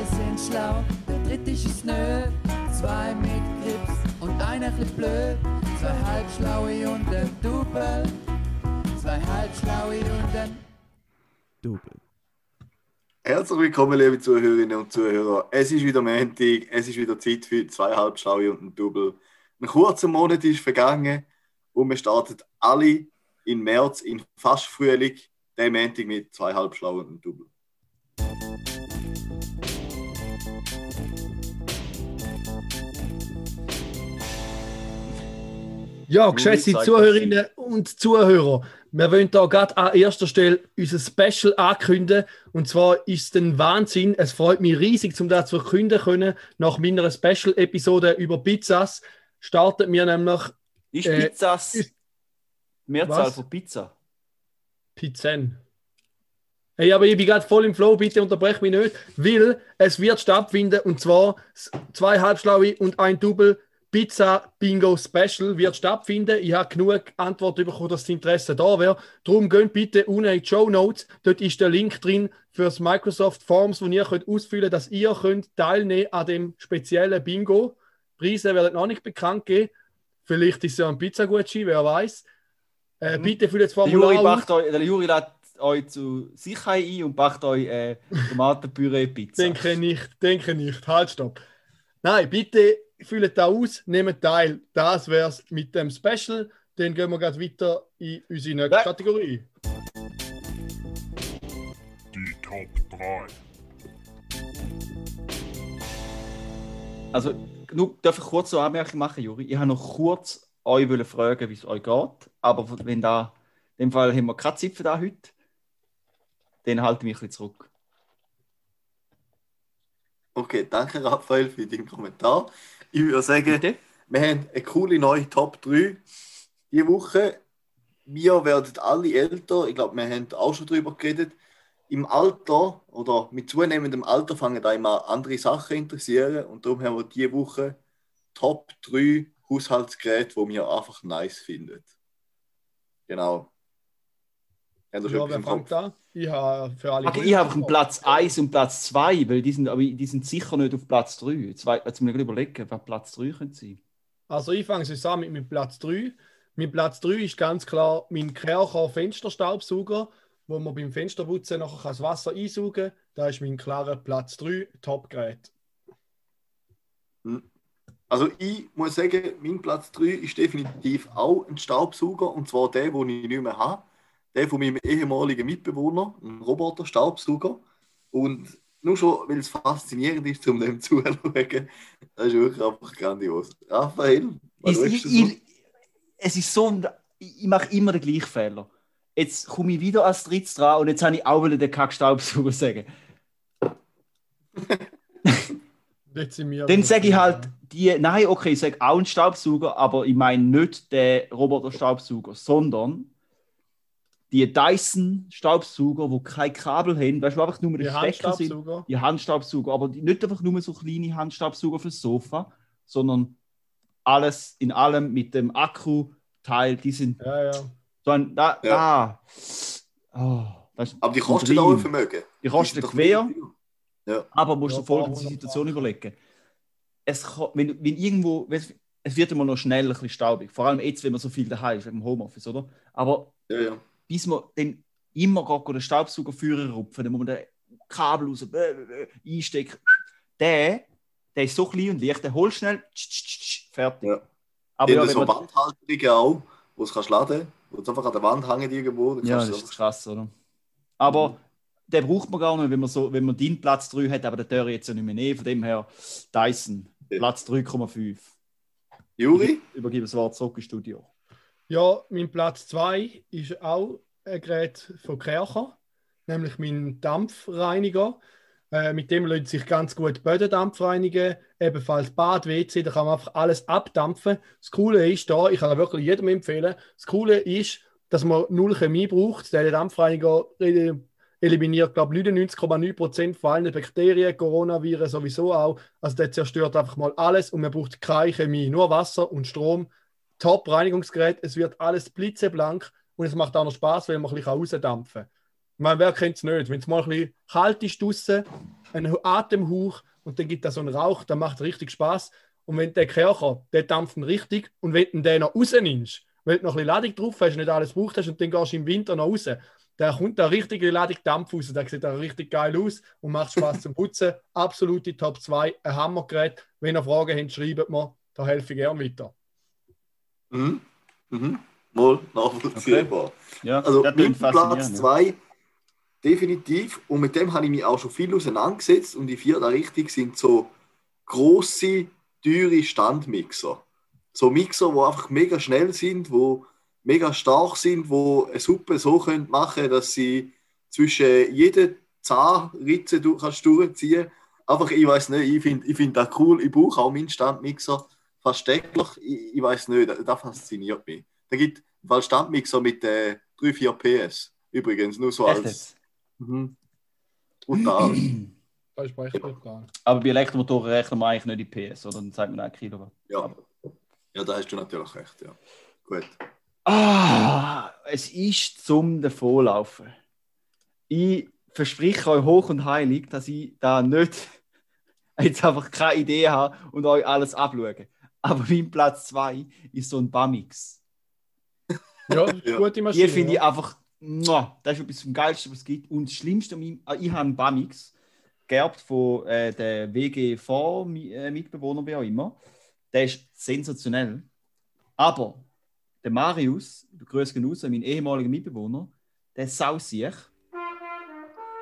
Zwei sind schlau, der dritte ist nö. Zwei mit Grips und einer bisschen blöd. Zwei halbschlaue und ein Double. Zwei halbschlaue und ein Double. Herzlich willkommen, liebe Zuhörerinnen und Zuhörer. Es ist wieder Montag, es ist wieder Zeit für zwei Halbschlaue und ein Double. Ein kurzer Monat ist vergangen und wir starten alle im März in fast Frühling, den Montag mit zwei Halbschlauen und ein Double. Ja, geschätzte Zuhörerinnen und Zuhörer, wir wollen da gerade an erster Stelle unser Special ankündigen. Und zwar ist es ein Wahnsinn. Es freut mich riesig, um das zu verkünden können. Nach meiner Special-Episode über Pizzas startet mir nämlich Ist Äh, Pizzas ist- Mehrzahl Was? von Pizza? Pizzen. Hey, aber ich bin gerade voll im Flow, bitte unterbrech mich nicht, weil es wird stattfinden und zwar zwei Halbschlaue und ein Double Pizza Bingo Special wird stattfinden. Ich habe genug Antworten bekommen, dass das Interesse da wäre. Darum geht bitte unten in die Show Notes. Dort ist der Link drin für das Microsoft Forms, wo ihr könnt ausfüllen könnt, dass ihr könnt teilnehmen an dem speziellen Bingo. Preise werden noch nicht bekannt geben. Vielleicht ist es ja ein Pizzagutschein, wer weiß. Äh, Mhm. Bitte füllt das Der Formular Juri, aus. macht euch, der Juri lädt euch zu Sicherheit ein und macht euch äh, Tomatenpüree-Pizza. Denke nicht, denke nicht. Halt, stopp. Nein, bitte füllt da aus, nehmt teil. Das wär's mit dem Special. Dann gehen wir gerade weiter in unsere nächste Ja. Kategorie. Die Top 3. Also, nur, darf ich kurz so eine Anmerkung machen, Juri? Ich habe noch kurz euch wollen fragen, wie es euch geht. Aber wenn da, in dem Fall haben wir keine Zeit für das heute, dann halte ich mich ein bisschen zurück. Okay, danke Raphael für deinen Kommentar. Ich würde sagen, Bitte? wir haben eine coole neue Top 3 diese Woche. Wir werden alle älter. Ich glaube, wir haben auch schon darüber geredet. Im Alter oder mit zunehmendem Alter fangen da immer andere Sachen interessieren. Und darum haben wir diese Woche Top 3 Haushaltsgeräte, die wir einfach nice finden. Genau. Schon Ja, wer fängt an? Ich habe für alle. Okay, ich habe einen Platz 1 und Platz 2, weil die sind, aber die sind sicher nicht auf Platz 3. Jetzt, muss ich überlegen, wer Platz 3 könnte sein. Also ich fange es an mit meinem Platz 3. Mein Platz 3 ist ganz klar mein Kercher Fensterstaubsauger, wo man beim Fensterputzen nachher das Wasser einsaugen kann. Da ist mein klarer Platz 3 Top-Gerät. Also ich muss sagen, mein Platz 3 ist definitiv auch ein Staubsauger und zwar der, den ich nicht mehr habe. Der von meinem ehemaligen Mitbewohner, ein Roboter-Staubsauger. Und nur schon, weil es faszinierend ist, um dem zuzuschauen, das ist wirklich einfach grandios. Raphael, was willst ich, ich, es ist so, ein- ich, mache immer den gleichen Fehler. Jetzt komme ich wieder als drittes dran und jetzt habe ich auch wieder den Kackstaubsauger sagen. Dann sage ich halt, die, nein, okay, ich sage auch einen Staubsauger, aber ich meine nicht den Roboter-Staubsauger, sondern die Dyson-Staubsauger, wo kein Kabel haben, weißt du, einfach nur die die Stecker sind. Handstaubsauger. Die Handstaubsauger, aber die, nicht einfach nur so kleine Handstaubsauger fürs Sofa, sondern alles in allem mit dem Akku-Teil, die sind Ja, ja. so ein, da, Ja. da. Oh, das ist Aber die kosten auch ein Vermögen. Die kosten quer. Ja. Aber musst Ja, du folgende Situation überlegen. Es, kann- wenn, wenn irgendwo, es- wird immer noch schnell ein bisschen staubig. Vor allem jetzt, wenn man so viel daheim ist, dem Homeoffice, oder? Aber Ja, ja. Bis man dann immer geht, den Staubsaugerführer rupfen, dann muss man den Kabel raus, äh, äh, einstecken. Der, der ist so klein und leicht, der holt schnell, tsch, tsch, tsch, fertig. Ja. Aber ja, wenn so man, Wandhalterungen auch, wo es kannst laden wo es einfach an der Wand hängt irgendwo. ja, das ist krass, oder? Aber den braucht man gar nicht, wenn man, so, wenn man deinen Platz 3 hat, aber den Dörr jetzt ja nicht mehr nehmen. Von dem her, Dyson, Ja. Platz 3,5. Juri? Übergebe das Wort zurück ins Studio. Ja, mein Platz 2 ist auch ein Gerät von Kercher, nämlich mein Dampfreiniger. Äh, mit dem lässt sich ganz gut Bödendampf reinigen, ebenfalls Bad, WC, da kann man einfach alles abdampfen. Das Coole ist da, ich kann wirklich jedem empfehlen, das Coole ist, dass man null Chemie braucht. Der Dampfreiniger eliminiert, glaube ich, 99,9% von allen Bakterien, Coronaviren sowieso auch. Also der zerstört einfach mal alles und man braucht keine Chemie, nur Wasser und Strom. Top-Reinigungsgerät, es wird alles blitzeblank und es macht auch noch Spaß, weil man ein bisschen rausdampfen kann. Ich wer kennt es nicht? Wenn es mal ein bisschen kalt ist draußen, ein Atemhauch und dann gibt da so einen Rauch, der macht richtig Spaß. Und wenn der Kercher, der dampft richtig und wenn du den noch rausnimmst, weil du noch ein bisschen Ladung drauf hast, nicht alles gebraucht hast und dann gehst du im Winter noch raus, da kommt da richtige Ladung Dampf raus. Der sieht da richtig geil aus und macht Spaß zum Putzen. Absolute Top 2, ein Hammergerät. Wenn ihr Fragen habt, schreibt mir, da helfe ich gerne weiter. Mhm. Mhm. Wohl nachvollziehbar. Ja, Also Platz faszinierend, ja. 2 definitiv. Und mit dem habe ich mich auch schon viel auseinandergesetzt. Und die vier da richtig sind so große, teure Standmixer. So Mixer, die einfach mega schnell sind, wo mega stark sind, wo eine Suppe so können machen dass sie zwischen jeder Zahnritze du kannst durchziehen. Einfach, ich weiß nicht, ich finde ich find das cool. Ich brauche auch meinen Standmixer fast täglich. Ich, ich weiß nicht, das, fasziniert mich. Da gibt es Standmixer mit äh, 3-4 PS. Übrigens, nur so Echt als. Mhm. Brutal. Das ist recht brutal. Aber bei Elektromotoren rechnen wir eigentlich nicht die PS, oder? Dann sagt man auch Kilowatt. ja. ja, da hast du natürlich recht, ja. Gut. Ah, es ist zum Davonlaufen. Ich verspreche euch hoch und heilig, dass ich da nicht jetzt einfach keine Idee habe und euch alles abschaue. Aber mein Platz 2 ist so ein Bamix. Ja, gute Maschine. Die finde ich einfach, muah, das ist etwas vom Geilsten, was es gibt. Und das Schlimmste, ah, ich habe einen Bamix geerbt von äh, der WGV-Mitbewohner, wie auch immer. Der ist sensationell. Aber der Marius, Grüße gehen raus, mein ehemaliger Mitbewohner, der sau sich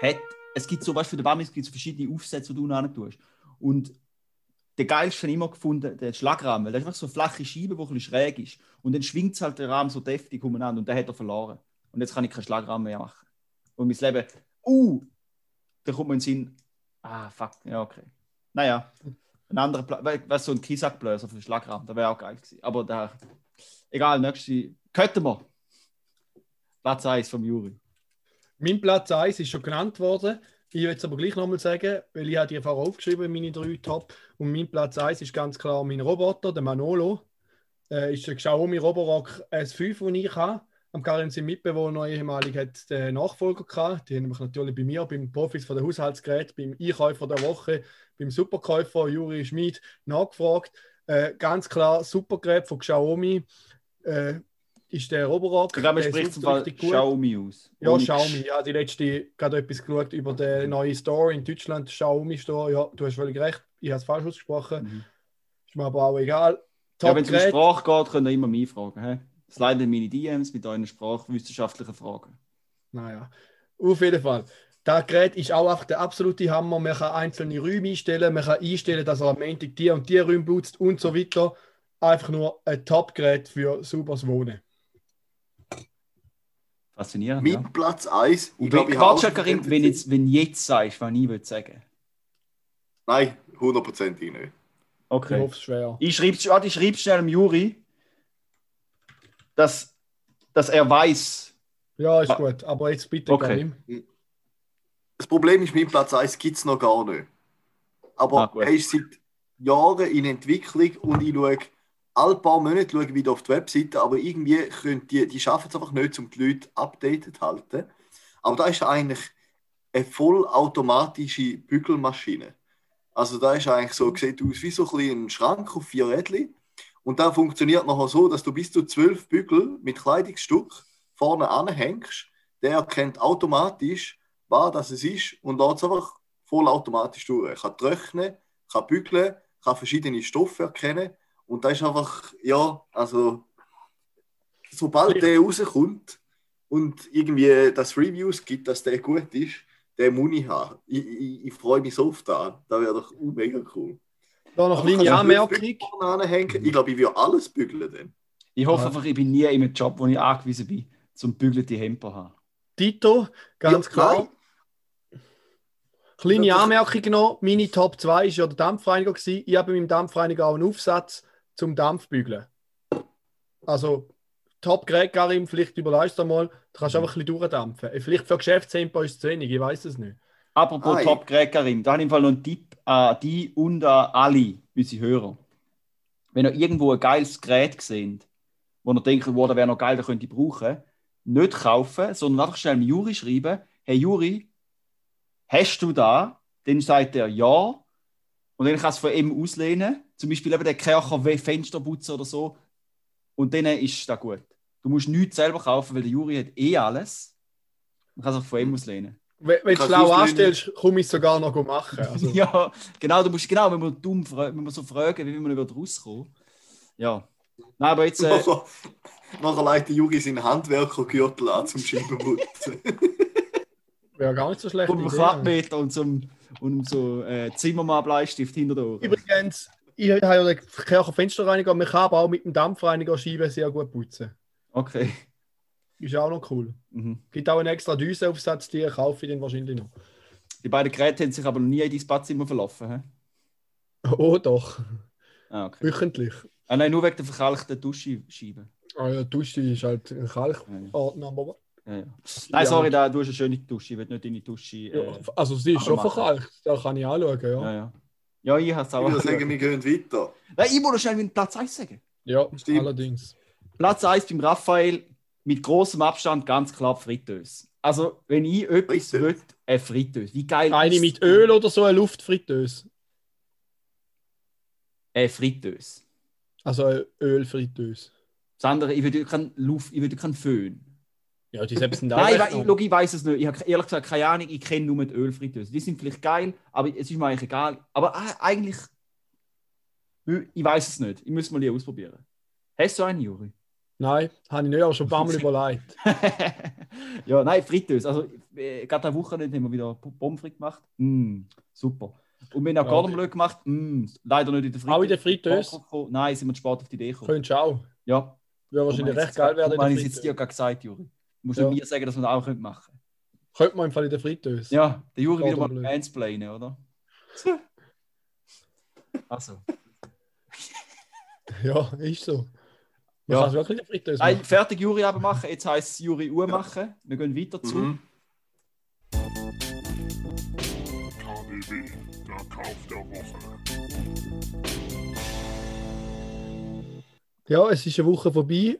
hat, es gibt so, weißt du, für den Bamix gibt es verschiedene Aufsätze, die du rein tust. Und der geilste habe ich immer gefunden, der Schlagrahmen. weil Das ist einfach so eine flache Scheibe, die ein bisschen schräg ist. Und dann schwingt halt der Rahmen so deftig umeinander und den hat er verloren. Und jetzt kann ich keinen Schlagrahmen mehr machen. Und mein Leben, uh, da kommt mir in den Sinn, ah, fuck, ja, okay. Naja, ein anderer Platz, weißt so ein Kisackblöser für den Schlagrahmen, das wäre auch geil gewesen. Aber da, egal, nächste, könnten wir. Platz 1 vom Juri. Mein Platz 1 ist schon genannt worden. Ich will es aber gleich nochmal sagen, weil ich habe die vorher aufgeschrieben, meine drei Top. Und mein Platz 1 ist ganz klar mein Roboter, der Manolo. Äh, ist der Xiaomi Roborock S5, den ich habe. Am Karin sein Mitbewohner ehemalig hat den Nachfolger gehabt. Die haben mich natürlich bei mir, beim Profis von der Haushaltsgerät, beim Einkäufer der Woche, beim Superkäufer Juri Schmid nachgefragt. Äh, ganz klar, Supergerät von Xiaomi. Äh, ist der Roborock. Ich glaube, man spricht zum Fall. Xiaomi aus. Ja, Ohne Xiaomi. Ja, die letzte gerade etwas geschaut über den neuen Store in Deutschland, Xiaomi Store. Ja, du hast völlig recht. Ich habe es falsch ausgesprochen. Mhm. Ist mir aber auch egal. Ja, wenn es um. Sprache geht, könnt ihr immer mich fragen. He? Slide in meine DMs mit euren sprachwissenschaftlichen Fragen. Naja, auf jeden Fall. Das Gerät ist auch einfach der absolute Hammer. Man kann einzelne Räume einstellen, man kann einstellen, dass er am Montag die und die Räume putzt und so weiter. Einfach nur ein Top-Gerät für sauberes Wohnen. Faszinierend. Mein Ja. Platz 1. Und Ich glaube, ich habe erzählt. wenn, jetzt, wenn jetzt sagst, was ich will sagen. Nein, hundertprozentig nicht. Ich Okay. hoffe es schwer. Ich schreibe ich schreib schnell dem Juri, dass, dass er weiß. Ja, ist gut. Aber jetzt bitte, Okay. Karim. Das Problem ist, mein Platz 1 gibt es noch gar nicht. Aber Ah, er ist seit Jahren in Entwicklung und ich schaue alle paar Monate schaue ich wieder auf die Webseite, aber irgendwie können die, die schaffen es einfach nicht, um die Leute updated zu halten. Aber da ist eigentlich eine vollautomatische Bügelmaschine. Also da ist eigentlich so, sieht aus wie so ein, Schrank auf vier Rädchen. Und da funktioniert nachher so, dass du bis zu zwölf Bügel mit Kleidungsstück vorne anhängst. Der erkennt automatisch, was das es ist und lädt es einfach vollautomatisch durch. Er kann trocknen, kann bügeln, kann verschiedene Stoffe erkennen und da ist einfach, ja, also sobald der rauskommt und irgendwie das Reviews gibt, dass der gut ist, der muss ich haben. Ich, ich, ich freue mich so oft an. Das wäre doch uh, mega cool. Da noch eine kleine Anmerkung. Ich glaube, ich würde alles bügeln dann. Ich hoffe Ja. einfach, ich bin nie in einem Job, wo ich angewiesen bin, zum bügelte Hemper zu haben. Tito, ganz Ja, klar. Kleine Anmerkung noch: Meine Top 2 war ja der Dampfreiniger. Gewesen. Ich habe mit dem Dampfreiniger auch einen Aufsatz zum Dampfbügeln. Also, Top-Gerät, Karim, vielleicht überleist du mal. Du kannst einfach ein bisschen durchdampfen. Äh, Vielleicht für Geschäftstempo ist es zu wenig, ich weiß es nicht. Apropos Ah, Top Gerät, Karim, da habe ich im Fall noch einen Tipp an die und an alle unsere Hörer. Wenn ihr irgendwo ein geiles Gerät seht, wo ihr denkt, wow, das wäre noch geil, das könnte ich brauchen, nicht kaufen, sondern einfach schnell dem Juri schreiben, hey Juri, hast du da dann sagt er ja. Und dann kannst du von ihm auslehnen. Zum Beispiel eben der Kercher Fensterputzer oder so. Und dann ist das gut. Du musst nichts selber kaufen, weil der Juri hat eh alles. Du kannst auch von ihm auslehnen. Wenn, wenn du schlau anstellst, komme ich es sogar noch machen. Also, Ja, genau, du musst genau, wenn wir dumm wenn wir so fragen, wie wir über rauskommen. Ja. Nein, aber jetzt. Äh, Nachher, legt der Juri seinen Handwerkergürtel an zum Scheibenputzen. wäre gar nicht so schlecht. und einem Quadratmeter und so einem, und so äh, Zimmermann-Bleistift hinter der Ohren. Übrigens, ich habe ja den Kercher Fensterreiniger, man kann aber auch mit dem Dampfreiniger Scheiben sehr gut putzen. Okay. Ist auch noch cool. Mhm. Gibt auch einen extra Düsenaufsatz, die kaufe ich dann wahrscheinlich noch. Die beiden Geräte haben sich aber noch nie in dein Badzimmer verlaufen. He? Oh doch, Ah, okay. wöchentlich. Ah, nein, nur wegen der verkalkten Duschscheibe. Ah ja, Dusche ist halt ein Kalkordner, aber Ja, ja. Nein, sorry, da, du hast eine schöne Dusche. Ich will nicht deine Dusche. Äh, also sie ist schon machen. verkalkt, da kann ich anschauen, ja. ja, ja. Ja, ich habe es Ich auch. würde sagen, wir gehen weiter. Nein, ich muss noch schnell meinen Platz 1 sagen. Ja, Stimmt. allerdings. Platz 1 beim Raphael mit großem Abstand ganz klar Fritteuse. Also, wenn ich etwas Fritteuse? will, eine Fritteuse. Wie geil Eine mit? Öl oder so, eine Luftfritteuse. Eine Fritteuse. Also eine Ölfritteuse. Das andere, ich will keinen Luft, ich will keinen Föhn. Ja, die selbst sind Nein, ich, we- ich, ich weiß es nicht. Ich habe ehrlich gesagt keine Ahnung. Ich kenne nur die Ölfritteuse. Die sind vielleicht geil, aber es ist mir eigentlich egal. Aber äh, eigentlich, ich weiß es nicht. Ich muss mal die ausprobieren. Hast du einen, Juri? Nein, habe ich nicht, aber schon ein paar Mal überlegt. ja, nein, Fritteuse. Also, äh, gerade eine Woche haben wir wieder Pommes frites gemacht. Mm, super. Und wir haben auch Ja, Cordon Bleu gemacht. Mm, leider nicht in der Fritteuse. Auch in der Fritteuse? Nein, sind wir zu spät auf die Idee gekommen. Könntest du auch. Ja. Wäre wahrscheinlich recht geil werden. Habe der ich jetzt dir gerade gesagt, Juri. Du musst Ja. mir sagen, dass wir das auch können machen können. Könnte man im Fall in der Fritteuse. Ja, der Juri wieder mal mansplainen, oder? also. Ja, ist so. Man Ja. wirklich in der Nein, fertig Juri aber machen. Jetzt heisst es Juri Uhr machen. Wir gehen weiter zu. Mhm. KDW, der Kauf der Woche. Ja, es ist eine Woche vorbei.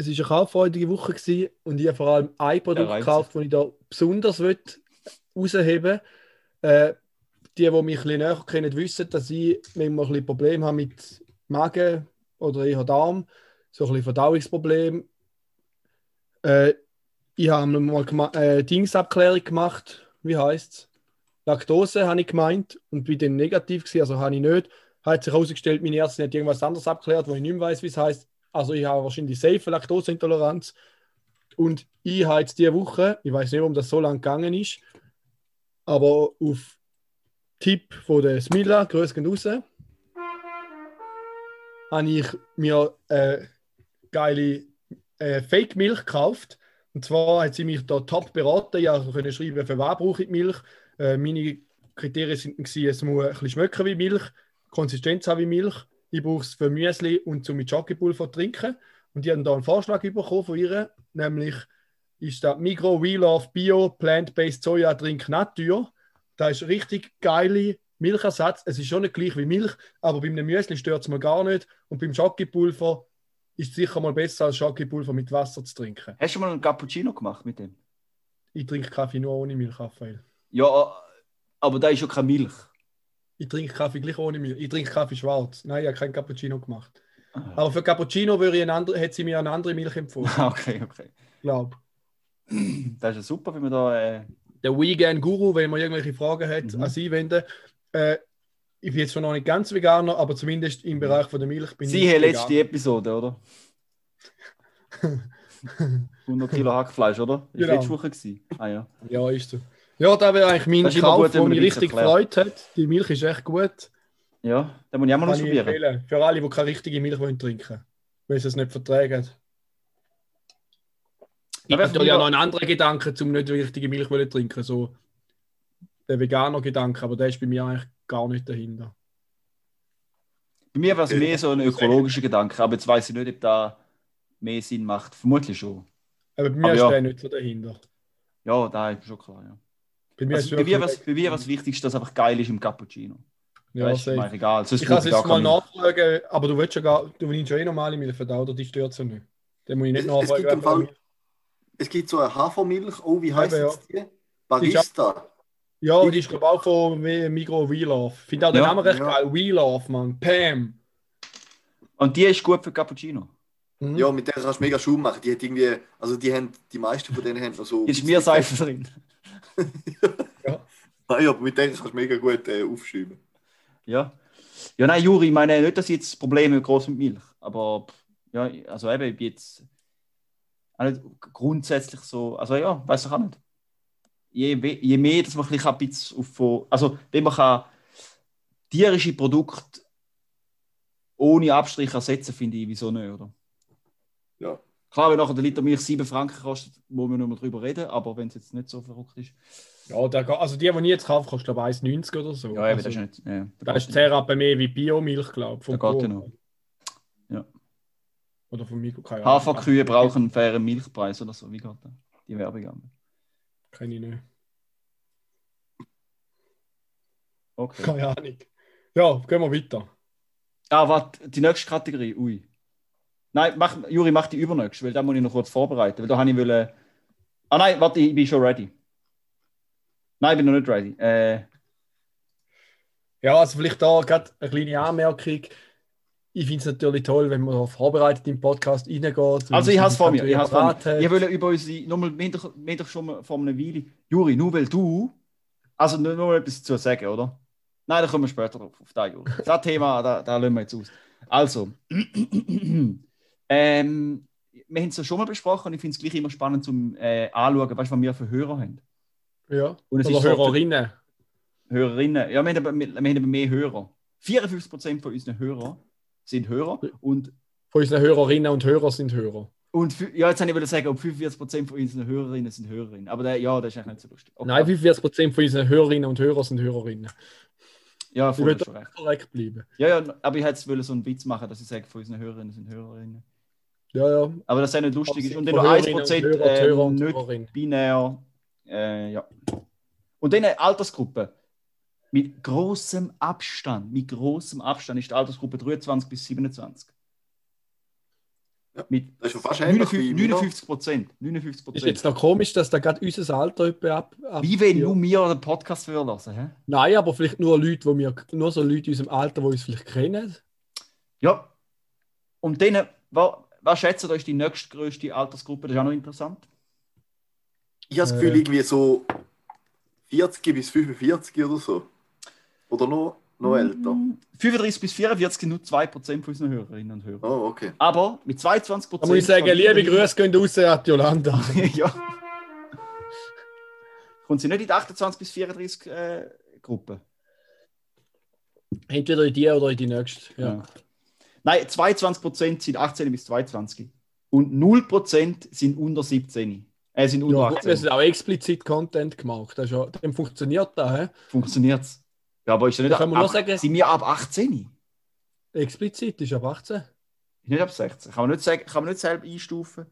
Es war eine kauffreudige Woche gewesen und ich habe vor allem ein Produkt reimt gekauft, das ich da besonders herausheben äh, Die, die mich ein bisschen näher kennen, wissen, dass ich manchmal ein bisschen Probleme habe mit Magen oder eher Darm, so ein bisschen Verdauungsproblem. Äh, ich habe mal äh, Dingsabklärung gemacht, wie heißt es? Laktose habe ich gemeint und bin dann negativ gewesen, also habe ich nicht hat sich herausgestellt, meine Ärztin hat irgendwas anderes abgeklärt, wo ich nicht mehr weiß, wie es heißt. Also ich habe wahrscheinlich safe Laktoseintoleranz. Und ich habe jetzt diese Woche, ich weiß nicht, warum das so lange gegangen ist, aber auf Tipp von der Smilla, Grüße gehen raus, habe ich mir äh, geile äh, Fake-Milch gekauft. Und zwar hat sie mich da top beraten. Ich können schreiben, für was brauche ich Milch. Äh, meine Kriterien gewesen, es muss ein bisschen schmecken wie Milch, Konsistenz haben wie Milch. Ich brauche es für Müsli und zum zu trinken. Und die haben da einen Vorschlag bekommen von ihr, nämlich ist das Migro We Love Bio Plant-Based Soja Drink Natur. Da ist richtig geile Milchersatz. Es ist schon nicht gleich wie Milch, aber bei einem Müsli stört es mir gar nicht. Und beim Schokopulver ist es sicher mal besser als Schokopulver mit Wasser zu trinken. Hast du mal einen Cappuccino gemacht mit dem? Ich trinke Kaffee nur ohne Milch, Raphael. Ja, aber da ist ja keine Milch. Ich trinke Kaffee gleich ohne Milch. Ich trinke Kaffee schwarz. Nein, ich habe keinen Cappuccino gemacht. Ah. Aber für Cappuccino würde ich andere, hätte sie mir eine andere Milch empfohlen. okay, okay. glaube Das ist ja super, wenn wir da. Äh, Der Vegan Guru, wenn man irgendwelche Fragen hat, Mhm. an Sie wenden. Äh, ich bin jetzt schon noch nicht ganz Veganer, aber zumindest im Bereich von der Milch bin Sie ich. haben letzte Episode, oder? 100 Kilo Hackfleisch, oder? Ist Genau. letzte Woche gewesen. Ah ja. Ja, ist so. Ja, da wäre eigentlich mein wenn der man mich richtig gefreut hat. Die Milch ist echt gut. Ja, den muss ich auch mal ausprobieren. Für alle, die keine richtige Milch wollen trinken weil sie es nicht vertragen. Ich habe natürlich auch noch einen anderen Gedanken, um nicht die richtige Milch zu trinken. So der veganer Gedanke, aber der ist bei mir eigentlich gar nicht dahinter. Bei mir war es mehr so ein ökologischer Gedanke, aber jetzt weiß ich nicht, ob da mehr Sinn macht. Vermutlich schon. Aber bei mir Aber ist ja. der nicht so dahinter. Ja, da ist schon klar. Ja. Bei mir Also, ist bei, mir was, bei mir was wichtig ist, dass es einfach geil ist im Cappuccino. ja, mir safe. eigentlich egal. Sonst Ich kann es jetzt mal nachfragen, aber du willst ja gar, du nimmst ja eh normale Milch verdaut, oder die stört es ja nicht. Dann muss ich nicht Es, es, gibt nachfragen. Fall, es gibt so eine Hafermilch, oh, wie heißt jetzt die? Barista. Ja, die ist auch von Mi- Migro We Love. Ich finde auch den Ja, Namen recht ja. geil. We Love, Mann. Pam. Und die ist gut für Cappuccino. Mhm. Ja, mit der kannst du mega Schaum machen. Die hat irgendwie, also die haben, die meisten von denen haben so. Ist mir Seife drin. Nein, aber mit der kannst du mega gut äh, aufschäumen. Ja. Ja, nein, Juri, ich meine nicht, dass ich jetzt Probleme groß mit Milch. Aber ja, also eben, ich bin jetzt auch nicht grundsätzlich so, also ja, weiß ich auch nicht. Je, je mehr, dass man ein bisschen ein bisschen auf, also wenn man kann tierische Produkte ohne Abstrich ersetzen, finde ich, wieso nicht, oder? Ja. Klar, wenn nachher der Liter Milch 7 Franken kostet, muss man nicht mehr drüber reden, aber wenn es jetzt nicht so verrückt ist. Ja, der, also die, die ich jetzt kaufe, kostet glaube ich 1,90 oder so. Ja, also, das ist nicht. Ja, da ist 10 Rappen mehr wie Biomilch, glaube ich. Da geht ja noch. Ja. Oder vom Mikro, keine Ahnung. Haferkühe brauchen einen fairen Milchpreis oder so. Wie geht das? Die Werbung an. Kenn ich nicht. Okay. Keine Ahnung. Ja, gehen wir weiter. Ah, warte, die nächste Kategorie. Ui. Nein, mach, Juri, mach die übernächste, weil da muss ich noch kurz vorbereiten. Weil da habe ich wollen. Ah nein, warte, ich bin schon ready. Nein, ich bin noch nicht ready. Äh, Ja, also vielleicht da gerade eine kleine Anmerkung. Ich finde es natürlich toll, wenn man vorbereitet im Podcast reingeht. also ich habe es vor mir. Ich, vor mir. ich will über unsere, nochmal Mittag schon mal vor einer Weile. Juri, nur weil du. Also nur, nur etwas zu sagen, oder? Nein, da kommen wir später drauf, auf das, Juri. Das Thema, da, da lassen wir jetzt aus. Also, ähm, wir haben es ja schon mal besprochen und ich finde es gleich immer spannend zum äh, Anschauen, weißt, was wir für Hörer haben. Ja. Und es Oder ist so- Hörerinnen. Hörerinnen. Ja, wir haben, aber, wir wir haben aber mehr Hörer. 54% von unseren Hörern sind Hörer. Und, Von unseren Hörerinnen und Hörer sind Hörer. und ja, jetzt habe ich wollen sagen, und 45% von unseren Hörerinnen sind Hörerinnen. Aber der, ja, das ist eigentlich nicht so lustig. Okay. Nein, 45% von unseren Hörerinnen und Hörern sind Hörerinnen. ja, Ich voll, schon recht. korrekt bleiben. Ja, ja, aber ich hätte so einen Witz machen, dass ich sage, von unseren Hörerinnen sind Hörerinnen. Ja, ja. Aber das ist ja nicht lustig. Und dann noch Hörerinnen und 1% Hörer, ähm, und nicht binär. Äh, ja. Und dann eine Altersgruppe. Mit großem Abstand, mit großem Abstand ist die Altersgruppe 23 bis 27. Ja, Mit Das ist fast ähnlich 59, wie 59 Prozent. 59 Ist jetzt noch komisch, dass da gerade unser Alter etwa ab. ab Wie wenn ja. du mir den Podcast hören lassen, hä? Nein, aber vielleicht nur Leute, wo wir, nur so Leute in unserem Alter, die uns vielleicht kennen. Ja. Und dann, was, was schätzt ihr, ist die nächstgrößte Altersgruppe? Das ist auch noch interessant. Ich habe das Gefühl, Äh. irgendwie so 40 bis 45 oder so. Oder noch, noch älter. 35 bis 44 sind nur 2% von unseren Hörerinnen und Hörern. Oh, okay. Aber mit 22%. Da muss ich sagen, liebe Grüße gehen raus an die Jolanda. ja. Kommt sie nicht in die 28 bis 34 äh, Gruppe? Entweder in die oder in die nächste. Ja. Ja. Nein, 22% sind 18 bis 22. Und 0% sind unter 17. Äh, sind unter Ja, 18. das ist auch explizit Content gemacht. Das ist ja, dem funktioniert das. He? Funktioniert es? Ja, aber ist ja nicht Da nur ab, sagen- Sind wir ab 18? Explizit ist ab 18. Nicht ab 16. Kann man nicht, sagen, kann man nicht selber einstufen.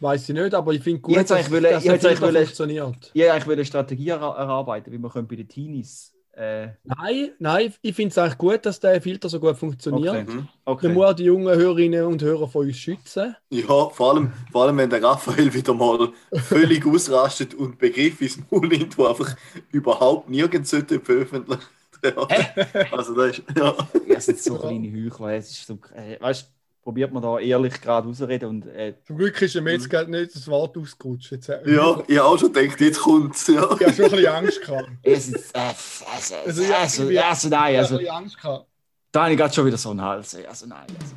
Weiß ich nicht, aber ich finde gut, hätte wollen- dass ich hätte Filter wollen- funktioniert. Ja, ich will eine Strategie er erarbeiten, wie man bei den Teenies. Äh, Nein, nein, ich finde es eigentlich gut, dass der Filter so gut funktioniert. Okay. Mhm. Okay. muss auch die jungen Hörerinnen und Hörer von uns schützen. Ja, vor allem, vor allem, wenn der Raphael wieder mal völlig ausrastet und Begriffe ins Maul nimmt, die einfach überhaupt nirgends veröffentlicht werden. Also das ist, ja. Ja, es sind so kleine Heuchler. Es ist so, äh, weißt, probiert man da ehrlich gerade rauszureden und äh, Zum Glück ist mir jetzt gerade nicht das Wort ausgerutscht. Jetzt, äh, ja, ich habe auch schon gedacht, jetzt kommt's. Ja. Ich habe schon ein bisschen Angst gehabt. es ist, äh, also, Also, also, ja, also, ich bin- also, nein, Ich habe also, ein bisschen Angst gehabt. da habe ich gerade schon wieder so einen Hals. Also nein. Also.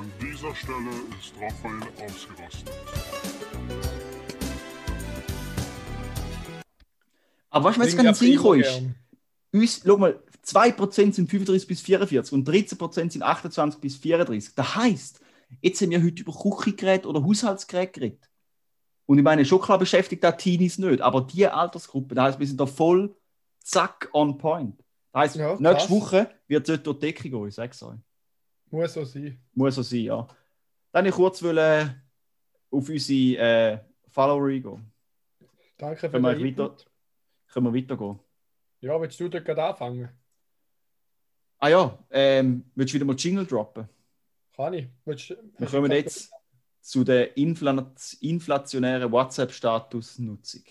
An dieser Stelle ist Raphael ausgerastet. Aber was jetzt Klingt gerade ja in den Sinn ist? Uns, schau mal, 2% sind 35 bis 44 und 13% sind 28 bis 34. Das heisst, jetzt haben wir heute über Küchengeräte oder Haushaltsgeräte geredet. Und ich meine, schon klar beschäftigt das Teenies nicht, aber die Altersgruppe, das heisst, wir sind da voll zack on point. Das heisst, Ja, nächste krass. Woche wird es durch die Decke gehen, ich sag's euch. Muss so sein. Muss so sein, ja. Dann ich kurz wollen auf unsere äh, Follower eingehen. Danke für Können wir den weiter-. Können wir weitergehen? Ja, willst du dort gerade anfangen? Ah ja, ähm, willst du wieder mal Jingle droppen? Kann ich. Willst, Wir kommen jetzt zu der infla inflationären WhatsApp-Status-Nutzung.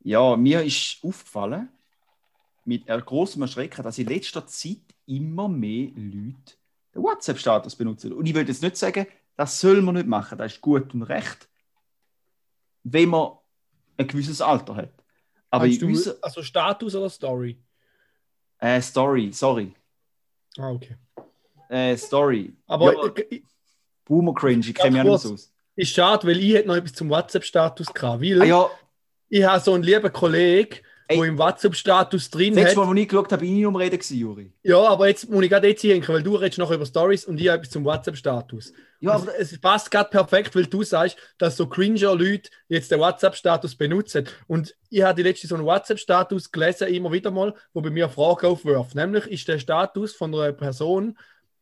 Ja, mir ist aufgefallen, mit großem Erschrecken, dass in letzter Zeit immer mehr Leute den WhatsApp-Status benutzen. Und ich würde jetzt nicht sagen, das soll man nicht machen, das ist gut und recht, wenn man ein gewisses Alter hat. Aber du, unser, also Status oder Story? äh, Story, sorry. Ah, okay. Äh, Story. Aber ja, äh, Boomer Cringe, ich kenne mich auch nicht so aus. ist schade, weil ich hätte noch etwas zum WhatsApp-Status gehabt. Weil Ah, ja, ich habe so einen lieben Kollegen, Ey. der im WhatsApp-Status drin das letzte hat. Mal, als ich geschaut habe, bin ich nicht umreden gewesen, Juri. Ja, aber jetzt muss ich gerade jetzt hinken, weil du redest noch über Stories und ich habe etwas zum WhatsApp-Status. Ja, Also, aber es passt gerade perfekt, weil du sagst, dass so cringer Leute jetzt den WhatsApp-Status benutzen. Und ich habe die letzte so einen WhatsApp-Status gelesen, immer wieder mal, wo bei mir Fragen aufwirft. Nämlich ist der Status von einer Person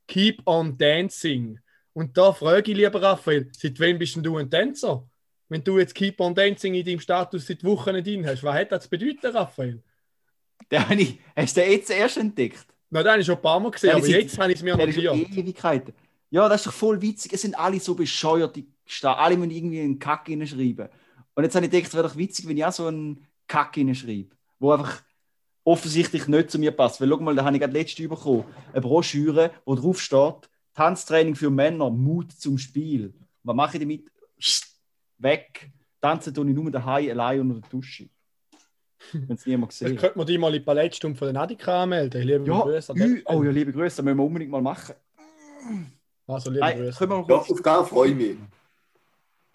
Keep on Dancing. Und da frage ich lieber Raphael, seit wann bist denn du ein Tänzer? Wenn du jetzt Keep on Dancing in deinem Status seit Wochen nicht drin hast, was hat das zu bedeuten, Raphael? den habe ich, hast du den jetzt erst entdeckt? Na, den habe ich schon ein paar Mal gesehen, Ja, aber sind- jetzt habe ich es mir Der ist notiert. Ewigkeiten. Ja, das ist doch voll witzig. Es sind alle so bescheuert. Die Sta- alle müssen irgendwie einen Kack hinschreiben. Und jetzt habe ich gedacht, es wäre doch witzig, wenn ich auch so einen Kack hinschreibe, wo einfach offensichtlich nicht zu mir passt. Weil schau mal, da habe ich gerade letzte bekommen. Eine Broschüre, wo drauf steht: Tanztraining für Männer, Mut zum Spiel. Was mache ich damit? Weg. Tanzen tue ich nur daheim, allein unter der Dusche. Wenn es niemand sieht. könnte man die mal in die Palettstunde von der Nadika anmelden. Liebe Ja, Grüße oh ja, liebe Grüße, das müssen wir unbedingt mal machen. Also, liebe Nein, Grüße. können wir Ja, auf das freue ich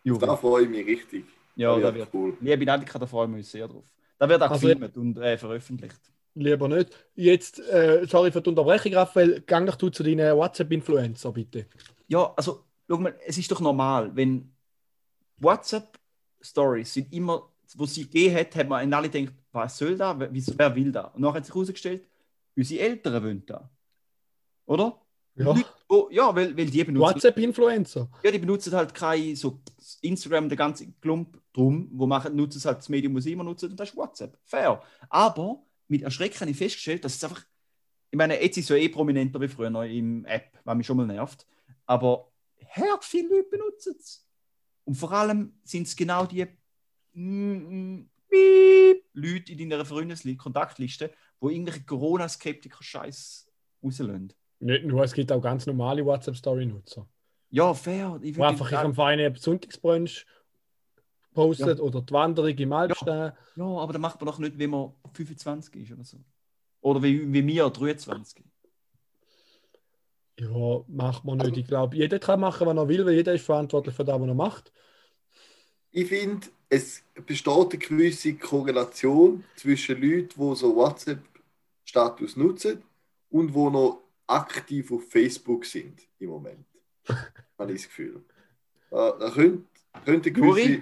mich. Auf das freue ich mich richtig. Ja, das da wird cool. Liebe Nadika, da freuen wir uns sehr drauf. Da wird auch Also- gefilmt und äh, veröffentlicht. Lieber nicht. Jetzt, äh, sorry für die Unterbrechung, Raphael. Gang doch du zu deinen WhatsApp-Influencer, bitte. Ja, also, schau mal, es ist doch normal, wenn WhatsApp-Stories sind immer, wo sie gegeben hat, hat man in alle gedacht, was soll da? Wer, will da? Und nachher hat sich herausgestellt, unsere Eltern wollen da. Oder? Ja. Leute, wo- ja weil, weil die benutzen, WhatsApp-Influencer. ja, die benutzen halt kein so Instagram, der ganze Klump drum, wo machen, nutzen es halt das Medium, das sie immer nutzen, und das ist WhatsApp. Fair. Aber mit Erschrecken habe ich festgestellt, dass es einfach, ich meine, jetzt ist es ja eh prominenter wie früher noch im App, was mich schon mal nervt. Aber hört viele Leute benutzen es. Und vor allem sind es genau die mm, mm, piep, Leute in deiner Freundesliste, Kontaktliste, wo irgendwelche Corona-Skeptiker-Scheiß rauslösen. Nicht nur, es gibt auch ganz normale WhatsApp-Story-Nutzer. Ja, fair. Ich Wo einfach sagen- ihrem Verein einen Sonntagsbrunch postet oder die Wanderung im Alpstein. Ja, aber dann macht man doch nicht, wenn man 25 ist oder so. Oder wie, wie wir 23. Ja. macht man nicht. Ich glaube, jeder kann machen, was er will, weil jeder ist verantwortlich für das, was er macht. Ich finde, es besteht eine gewisse Korrelation zwischen Leuten, die so WhatsApp-Status nutzen und die noch aktiv auf Facebook sind im Moment. Habe ich das Gefühl. Da, da könnte, könnte gewisse.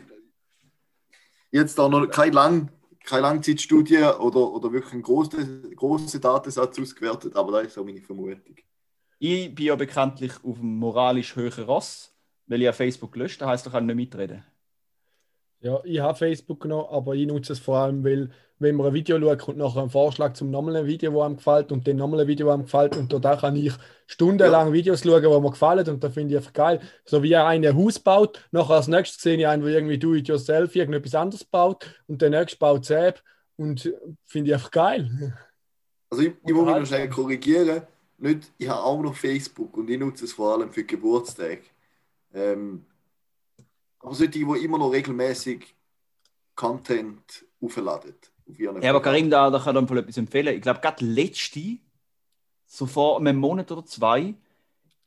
Jetzt da noch keine, Lang, keine Langzeitstudie oder, oder wirklich ein großer großer Datensatz ausgewertet, aber das ist auch meine Vermutung. Ich bin ja bekanntlich auf dem moralisch höheren Ross, weil ich ja Facebook gelöscht habe, heisst, ich kann nicht mitreden. Ja, ich habe Facebook genommen, aber ich nutze es vor allem, weil, wenn man ein Video schaut, kommt nachher ein Vorschlag zum nochmal ein Video, das einem gefällt und dann nochmal ein Video, das einem gefällt und da kann ich stundenlang Videos schauen, die mir gefallen und da finde ich einfach geil. So wie einer ein Haus baut, nachher als nächstes sehe ich einen, der irgendwie do-it-yourself irgendetwas anderes baut und der nächste baut selbst und finde ich einfach geil. Also ich, ich muss mich noch schnell korrigieren. Nicht, ich habe auch noch Facebook und ich nutze es vor allem für Geburtstage. Ähm, aber solche, die immer noch regelmäßig Content aufladen. Auf Ja, aber Karim, da, da kann ich dir etwas empfehlen. Ich glaube, gerade letzte, so vor einem Monat oder zwei,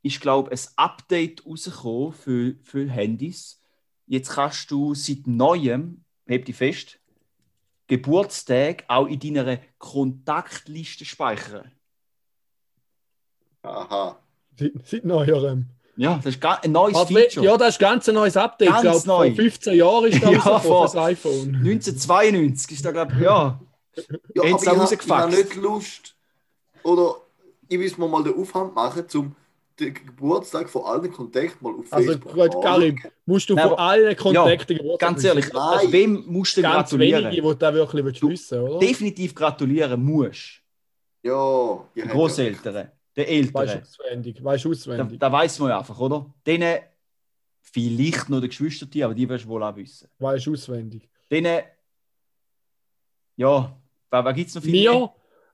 ist, glaube ein Update rausgekommen für, für Handys. Jetzt kannst du seit neuem, heb dich fest, Geburtstag auch in deiner Kontaktliste speichern. Aha. Seit, seit neuerem. Ja, das ist ein neues Aber, Feature. ja, das ist ganz ein neues Update. Ganz ich glaube, neu. vor 15 Jahren ist das Ja, vor- das iPhone. 1992 ist da, glaube ich, ja. Ja, sie ich da habe hab nicht Lust, oder ich will mir mal den Aufwand machen, um den Geburtstag von allen Kontakten mal auf Also Facebook gut, Karim, musst du Nein, von aber- allen Kontakten Geburtstag Ganz ehrlich? Nein. wem musst du ganz gratulieren? wenige, die du da wirklich willst wissen oder? Definitiv gratulieren musst. Ja, Den Großeltern, den Weißt du auswendig, weißt du Da, auswendig, da weiß man ja einfach, oder? Denen vielleicht noch die Geschwister, aber die wirst du wohl auch wissen. weißt du auswendig. Denen, ja, wer, wer gibt es noch viele? Mir,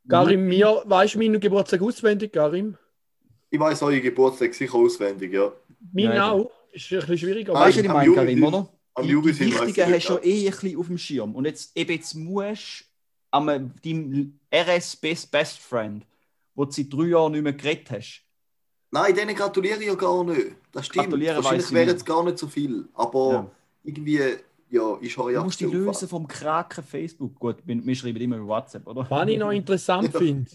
Karim, mir, weißt du meinen Geburtstag auswendig, Karim? Ich weiß euren Geburtstag sicher auswendig, ja. Mein Ja, auch. Ist ein bisschen schwieriger. Ah, Weißt du, was ich meine, Karim, oder? Am Die, die Wichtigen hast du ja. schon eh ein bisschen auf dem Schirm. Und jetzt, eben jetzt musst du am deinem RS Best, Best Friend, wo du seit drei Jahren nicht mehr geredet hast, Nein, denen gratuliere ich ja gar nicht. Das stimmt. Gratulieren Wahrscheinlich ich wäre es gar nicht so viel. Aber Ja. irgendwie, ja, ist euer du musst die lösen vom Kraken Facebook. Gut, wir, wir schreiben immer über WhatsApp, oder? Was ich noch interessant finde,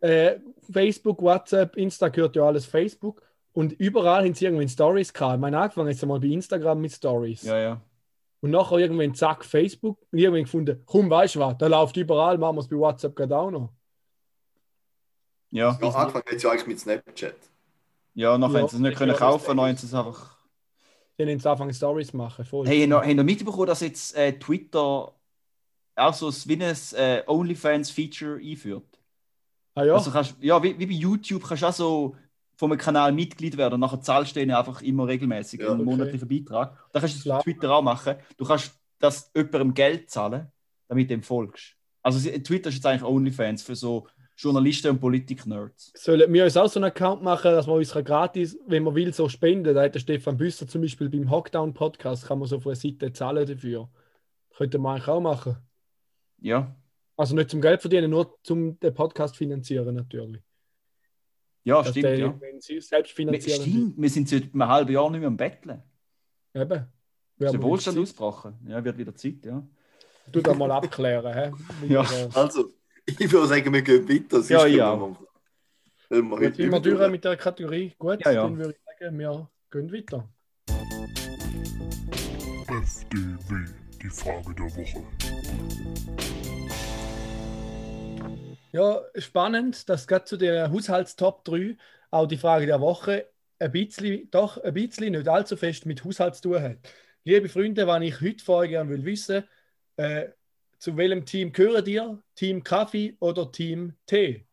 äh, Facebook, WhatsApp, Insta gehört ja alles Facebook und überall haben sie irgendwie Stories gehabt. Ich meine, angefangen jetzt mal bei Instagram mit Stories. Ja, ja. Und nachher irgendwann zack, Facebook und irgendwann gefunden, komm, weißt du was, da läuft überall, machen wir es bei WhatsApp gerade auch noch. Ja, Ja, angefangen hat es ja eigentlich mit Snapchat. ja nachher Ja, haben sie es nicht ich können kaufen, dann haben sie es einfach. Dann haben sie angefangen Stories machen. Voll. Hey, habt ihr noch mitbekommen, dass jetzt äh, Twitter auch so ein- wie ein äh, OnlyFans-Feature einführt? ah ja, Also kannst, ja, wie, wie bei YouTube kannst du auch so vom Kanal Mitglied werden und nachher zahlst du denen einfach immer regelmäßig Ja, einen okay. monatlichen Beitrag. Da kannst du es auf Twitter auch machen. Du kannst das jemandem Geld zahlen, damit du dem folgst. Also Twitter ist jetzt eigentlich OnlyFans für so Journalisten und Politik-Nerds. sollen wir uns auch so einen Account machen, dass man uns gratis, wenn man will, so spenden. Da hat der Stefan Büsser zum Beispiel beim Hockdown-Podcast, kann man so auf einer Seite zahlen dafür. Könnte man eigentlich auch machen. Ja, Also nicht zum Geld verdienen, nur zum den Podcast finanzieren natürlich. ja Dass stimmt. der, ja. Wenn sie selbst Wir, finanzieren. stimmt, wir sind seit einem halben Jahr nicht mehr am Betteln. Eben. Ist Werden der wir Wohlstand ausgebrochen? Ja, wird wieder Zeit, ja. Du da mal abklären. Hä? Ja. Also, ich würde sagen, wir gehen weiter. Ja, ja. wir- Gut, über- durch mit der Kategorie? Gut, Ja, ja. dann würde ich sagen, wir gehen weiter. FDW, die Frage der Woche. Ja, spannend, dass gerade zu der Haushaltstop 3 auch die Frage der Woche ein bisschen, doch ein bisschen, nicht allzu fest mit Haushalt zu tun hat. Liebe Freunde, wenn ich heute vorher gerne will wissen, äh, zu welchem Team gehören ihr? Team Kaffee oder Team Tee?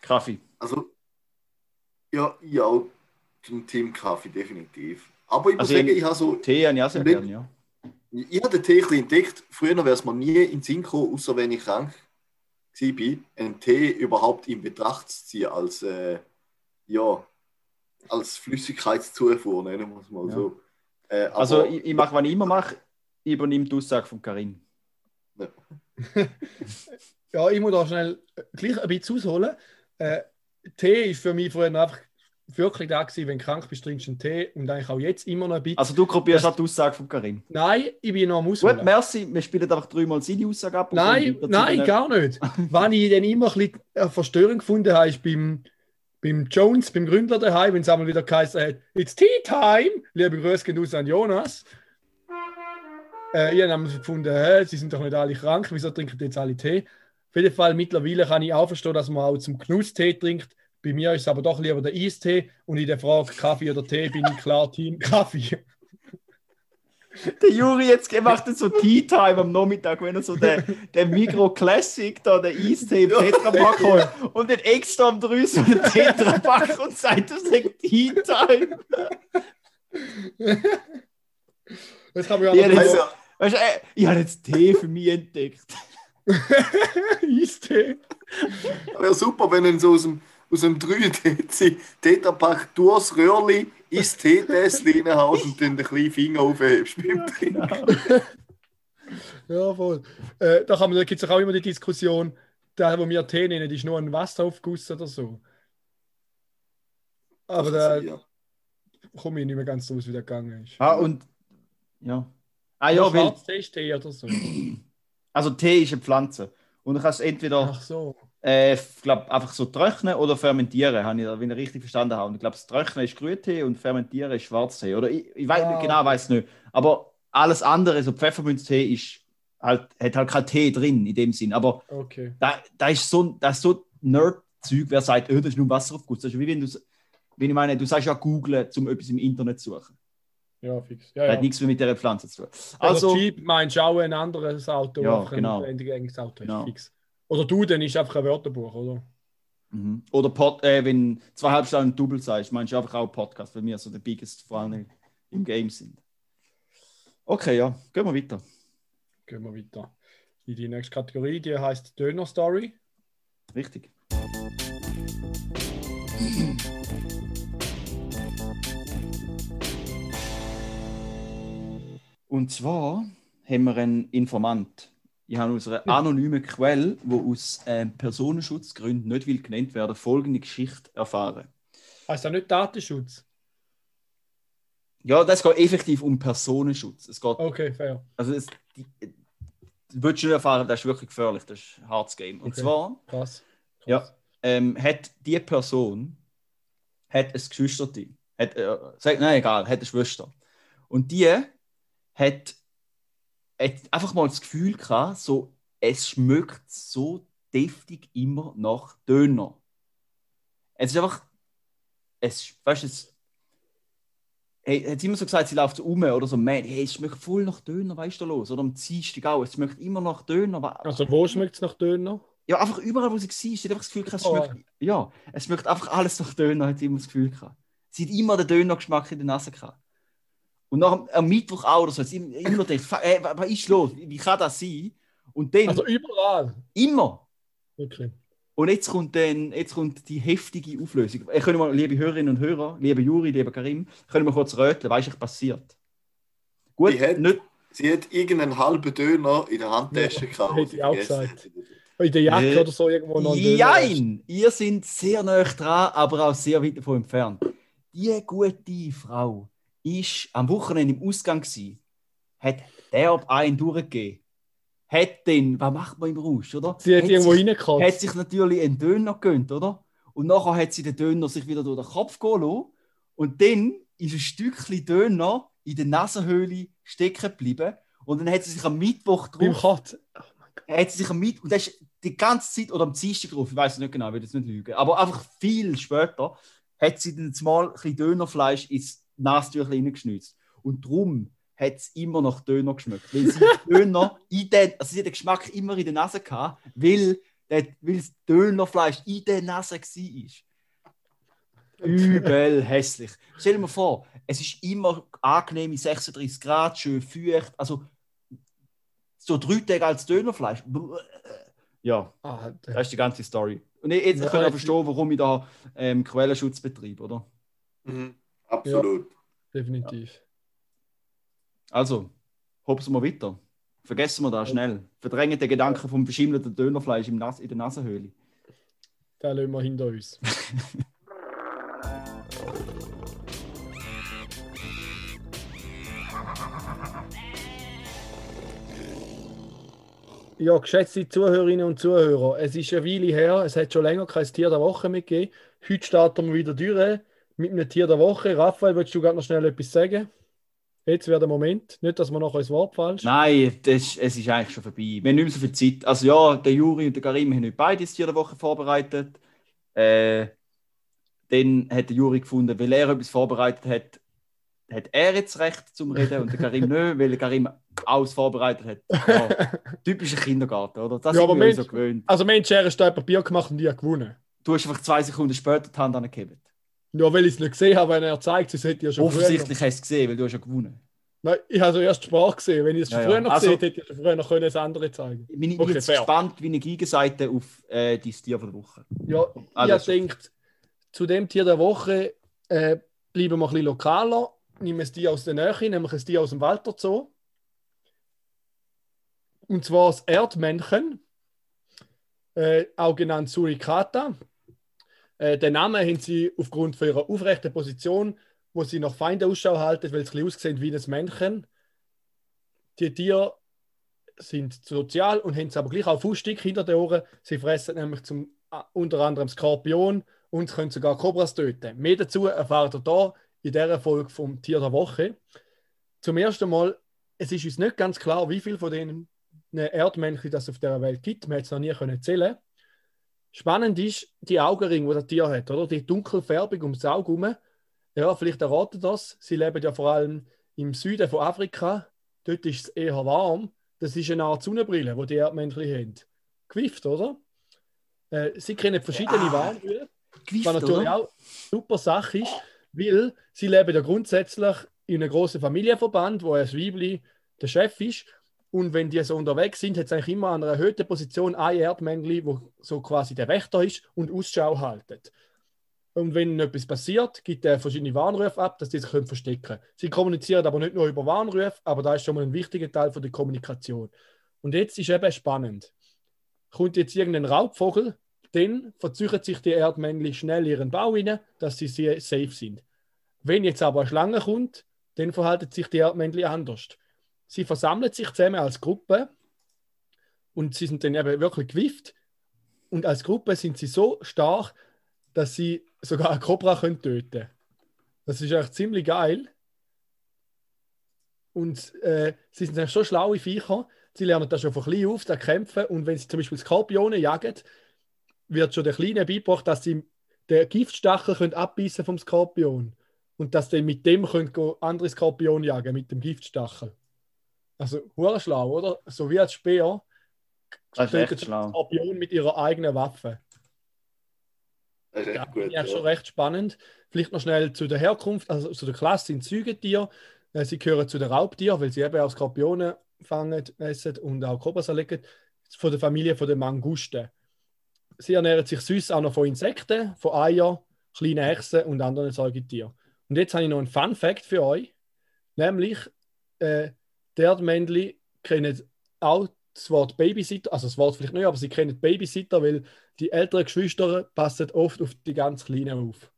Kaffee. Also, ja, ja, zum Team Kaffee definitiv. Aber ich muss Also sagen, ich- habe so, Tee habe ich auch sehr Mit- gerne, ja. ich habe den Tee ein bisschen entdeckt. Früher wäre es mir nie in den Sinn gekommen, außer wenn ich krank war, einen Tee überhaupt in Betracht zu ziehen als, äh, ja, als Flüssigkeitszufuhr, nennen wir es mal Ja. so. Äh, aber, Also ich, ich mache, was ich immer mache, ich übernehme die Aussage von Karim. Ja, ich muss da schnell äh, gleich ein bisschen ausholen. Äh, Tee ist für mich früher einfach wirklich da gewesen, wenn du krank bist, trinkst du einen Tee und eigentlich auch jetzt immer noch ein bisschen. Also du kopierst auch die Aussage von Karim. Nein, ich bin noch am Gut, Ausholen. merci. Wir spielen einfach dreimal seine Aussage ab. und Nein, nein, zu gar nicht. Wenn ich dann immer ein bisschen Verstörung gefunden habe, ist beim, beim Jones, beim Gründer daheim, wenn es einmal wieder geheißen hat, it's tea time. Liebe Grüße gehen raus an Jonas. Äh, ich habe gefunden, hä, sie sind doch nicht alle krank, wieso trinken die jetzt alle Tee? Auf jeden Fall, mittlerweile kann ich auch verstehen, dass man auch zum Genuss Tee trinkt. Bei mir ist es aber doch lieber der Eistee und in der Frage Kaffee oder Tee bin ich klar Team Kaffee. Der Juri jetzt gemacht hat so Tea Time am Nachmittag, wenn er so den, den Micro Classic da, den Eistee im Tetrapack holt und den extra am 3 so einen Tetrapack und sagt, das ist Tea Time. Das kann man Ja, ja noch Weißt du, äh, ich habe jetzt Tee für mich entdeckt. Eistee. wäre super, wenn du so aus dem, aus dem 3 Dezi Tetrapack durchs Röhrli ins Teetässchen reinhaust und dann den kleinen Finger aufhebst beim Trinken. Ja, voll. Äh, da da gibt es auch immer die Diskussion, da wo wir Tee nennen, ist nur ein Wasseraufguss oder so. Aber da ja. komme ich nicht mehr ganz raus, wie der gegangen ist. Ah, und ja. Ah ja, weil, Schwarztee ist Tee oder so. also Tee ist eine Pflanze. Und du kannst entweder Ach so. Äh, ich glaube, einfach so trocknen oder fermentieren, habe ich, da- wenn ich richtig verstanden habe. Und ich glaube, das Trocknen ist Grüntee und Fermentieren ist Schwarztee. Oder ich, ich weiß Ah, genau, okay. weiß nicht. Aber alles andere, so Pfefferminztee, ist halt, hat halt kein Tee drin in dem Sinn. Aber Okay. da, da ist so, das ist so Nerd Zeug, wer sagt, oh, das ist nur Wasser auf Guss. Das ist wie wenn du, wenn ich meine, du sagst ja googlen, um etwas im Internet zu suchen. Ja, fix. Ja, Das ja. hat nichts mehr mit dieser Pflanze zu tun. Also, Also, Jeep meinst du auch ein anderes Auto, Ja, genau. ein eigenes Auto ist, Genau. fix. Oder du, dann ist einfach ein Wörterbuch, oder? mhm. oder Pod, äh, wenn zweieinhalb Stunden Double sagst, meinst du einfach auch Podcast, weil wir so der biggest vor allem im Game sind. Okay, ja, gehen wir weiter. Gehen wir weiter. In die nächste Kategorie, die heißt Döner Story. Richtig. Und zwar haben wir einen Informant. Ich habe aus einer anonymen Quelle, die aus ähm, Personenschutzgründen nicht will genannt werden, folgende Geschichte erfahren. Heißt das nicht Datenschutz? Ja, das geht effektiv um Personenschutz. Es geht, Okay, fair. also es, die, du würdest nicht erfahren, das ist wirklich gefährlich, das ist ein hartes Game. Und Okay. zwar Krass. Ja. ähm, hat die Person hat ein Geschwisterti. Hat, äh, nein, egal, hat eine Schwester. Und die hat, hat einfach mal das Gefühl gehabt, so, es schmeckt so deftig immer nach Döner. Es ist einfach, es, weißt du, es, hey, hat immer so gesagt, sie läuft so um oder so, man, hey, es schmeckt voll nach Döner, weißt du los? Oder am Dienstag auch, es schmeckt immer nach Döner. Also, wo schmeckt es nach Döner? ja, einfach überall, wo sie war, sie hat einfach das Gefühl, gehabt, es Oh. schmeckt, ja, es schmeckt einfach alles nach Döner, hat sie immer das Gefühl gehabt. Sie hat immer den Dönergeschmack in der Nase gehabt. Und nach am, Mittwoch auch oder so, sie immer, immer gedacht, "Fuck, ey, wa- was ist los? Wie kann das sein? Und dann, Also, überall. immer. Okay. Und jetzt kommt, dann, jetzt kommt die heftige Auflösung. Ich können mal, liebe Hörerinnen und Hörer, liebe Juri, lieber Karim, können wir kurz röteln, was ist passiert? Gut, Die hat- nicht, Sie hat irgendeinen halben Döner in der Handtasche Ja, gehabt. hätte ich auch gesagt. In der Jacke Äh, oder so irgendwo noch ein Döner. Jein! Ihr seid sehr nah dran, aber auch sehr weit davon entfernt. Die gute Frau ist am Wochenende im Ausgang gsi, hat derb einen durchgegeben. Hat den, was macht man im Rausch, oder? Sie hat, irgendwo sich, reingekotzt. hat sich natürlich einen Döner gegönnt, oder? Und nachher hat sie den Döner sich wieder durch den Kopf gehen lassen. Und dann ist ein Stückchen Döner in der Nasenhöhle stecken geblieben. Und dann hat sie sich am Mittwoch Beim drauf Katz. hat sie sich am Mittwoch, und das ist die ganze Zeit, oder am Dienstag drauf, ich weiß es nicht genau, ich will jetzt nicht lügen, aber einfach viel später, hat sie dann mal ein bisschen Dönerfleisch ins Nasentüchlein reingeschnitzt. Und darum hat es immer nach Döner geschmeckt. Weil sie Döner in den, also sie hat den Geschmack immer in der Nase gehabt, weil, der, weil das Dönerfleisch in der Nase war. Übel hässlich. Stell dir mal vor, es ist immer angenehm in 36 Grad, schön feucht, also so drei Tage als Dönerfleisch. Ja, Ah, das ist die ganze Story. Und jetzt Ja, ihr jetzt- verstehen, warum ich da ähm, Quellenschutz betreibe, oder? Mhm. Absolut. definitiv. Also, hoppen wir weiter. Vergessen wir das schnell. Verdrängen den Gedanken vom verschimmelten Dönerfleisch im Nas in der Nasenhöhle. Den lassen wir hinter uns. Ja, geschätzte Zuhörerinnen und Zuhörer, es ist eine Weile her, es hat schon länger kein Tier der Woche mitgegeben. Heute starten wir wieder durch mit einem Tier der Woche. Raphael, willst du gerade noch schnell etwas sagen? Jetzt wäre der Moment. Nicht, dass wir noch ein Wort falsch. Nein, das, es ist eigentlich schon vorbei. Wir haben nicht mehr so viel Zeit. Also ja, der Juri und der Karim haben nicht beide das Tier der Woche vorbereitet. Äh, dann hat der Juri gefunden, weil er etwas vorbereitet hat, hat er jetzt Recht zum Reden und der Karim nicht, weil der Karim alles vorbereitet hat. Ja, typischer Kindergarten, oder? Das Ja, aber wir uns so Mensch- gewöhnt. Also, Mensch, er ein Papier gemacht und die hat gewonnen. Du hast einfach zwei Sekunden später die Hand angegeben. Ja, weil ich es nicht gesehen habe, wenn er zeigt, sonst hätte ja schon Offensichtlich hast du es gesehen, weil du hast ja gewonnen. Nein, ich habe also erst die Sprache gesehen. Wenn ich es Ja, früher ja. noch Also- gesehen hätte, hätte ich früher noch können das andere zeigen Ich bin Okay, jetzt fair. gespannt wie eine Gegenseite auf äh, dein Tier der Woche. Ja, Ah, ich ist gedacht, zu dem Tier der Woche äh, bleiben wir ein bisschen lokaler. Nehmen ein Tier aus der Nähe, nämlich ein Tier aus dem Walter Zoo. Und zwar das Erdmännchen, äh, auch genannt Suricata. Äh, den Namen haben sie aufgrund von ihrer aufrechten Position, wo sie nach Feinden Ausschau halten, weil sie aussehen wie ein Männchen. Die Tiere sind sozial und haben es aber gleich auch Fußstück hinter den Ohren. Sie fressen nämlich zum, unter anderem Skorpion und können sogar Kobras töten. Mehr dazu erfahrt ihr hier in dieser Folge vom Tier der Woche. Zum ersten Mal, es ist uns nicht ganz klar, wie viele von denen Erdmännchen das auf der Welt gibt. Man hat es noch nie können zählen. Spannend ist die Augenringe, die das Tier hat, oder? Die dunkle Färbung ums Auge herum. Ja, vielleicht erratet das. Sie leben ja vor allem im Süden von Afrika. Dort ist es eher warm. Das ist eine Art Sonnenbrille, die die Erdmännchen haben. Gewift, oder? Äh, sie kennen verschiedene Ah, Warnbrühe. Gewicht, Was natürlich oder? auch eine super Sache ist, weil sie leben ja grundsätzlich in einem großen Familienverband, wo ein Weibli der Chef ist. Und wenn die so unterwegs sind, hat es eigentlich immer an einer erhöhten Position ein Erdmännchen, wo so quasi der Wächter ist und Ausschau haltet. Und wenn etwas passiert, gibt er verschiedene Warnrufe ab, dass die sich können verstecken können. Sie kommunizieren aber nicht nur über Warnrufe, aber da ist schon mal ein wichtiger Teil von der Kommunikation. Und jetzt ist eben spannend. Kommt jetzt irgendein Raubvogel, dann verzüchen sich die Erdmännchen schnell ihren Bau rein, dass sie sehr safe sind. Wenn jetzt aber eine Schlange kommt, dann verhalten sich die Erdmännchen anders. Sie versammeln sich zusammen als Gruppe und sie sind dann eben wirklich gewift. Und als Gruppe sind sie so stark, dass sie sogar eine Cobra können töten Das ist eigentlich ziemlich geil. Und äh, sie sind so schlaue Viecher, sie lernen das schon von klein auf, da kämpfen. Und wenn sie zum Beispiel Skorpione jagen, wird schon der Kleine beigebracht, dass sie den Giftstachel können abbeißen vom Skorpion. Und dass sie mit dem können andere Skorpione jagen, mit dem Giftstachel. Also, hure schlau, oder? So wie als Speer. Das ist tötet. Skorpion mit ihrer eigenen Waffe. Das ist Ja, echt finde gut. ich eigentlich schon Ja. recht spannend. Vielleicht noch schnell zu der Herkunft, also zu der Klasse sind Säugetiere. Äh, Sie gehören zu den Raubtieren, weil sie eben auch Skorpione fangen, essen und auch Kobras erlegen. Von der Familie von den Mangusten. Sie ernähren sich süß auch noch von Insekten, von Eiern, kleinen Echsen und anderen Säugetieren. Und jetzt habe ich noch einen Fun Fact für euch. Nämlich, äh, die Erdmännchen kennen auch das Wort Babysitter, also das Wort vielleicht nicht, aber sie kennen Babysitter, weil die älteren Geschwister passen oft auf die ganz Kleinen auf.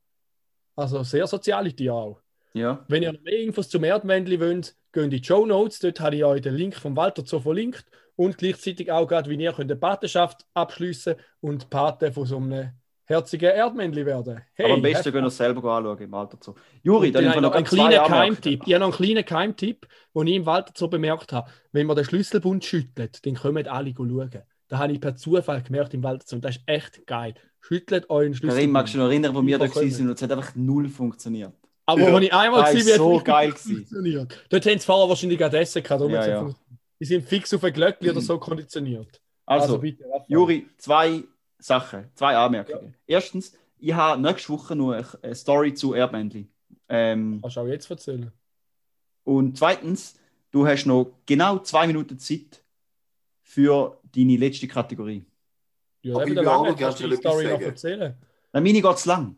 Also sehr soziale Tiere auch. Ja. Wenn ihr mehr Infos zum Erdmännchen wollt, geht in die Show Notes. Dort habe ich euch den Link vom Walter Zoo verlinkt und gleichzeitig auch gerade, wie ihr könnt eine Patenschaft abschließen und Pate von so einem herzigen Erdmännchen werden. Hey, aber am besten gehen wir es selber anschauen im Alter so. Juri, dann haben wir noch einen kleinen. Keimtipp. Ich habe noch einen kleinen Keimtipp, den ich im Walter so bemerkt habe. Wenn man den Schlüsselbund schüttelt, dann kommen alle schauen. Da habe ich per Zufall gemerkt im Walter so. Und das ist echt geil. Schüttelt euren Karim, Schlüsselbund. magst du dich noch erinnern, wo wir da waren und es hat einfach null funktioniert. Aber Ja, wenn ich einmal ist wie so geil funktioniert. Dort haben sie vorher wahrscheinlich gerade Essen gehabt. Ja, ja. Die sind fix auf ein Glöckchen oder so konditioniert. Also, bitte. Raphael. Juri, zwei Sachen, zwei Anmerkungen. Erstens, ich habe nächste Woche noch eine- Story zu Erdmännchen. Ähm, Kannst du auch jetzt erzählen. und zweitens, du hast noch genau zwei Minuten Zeit für deine letzte Kategorie. Ja, Aber ich will auch Lange, gerne kannst du die Story noch erzählen? Nein, meine geht zu lang.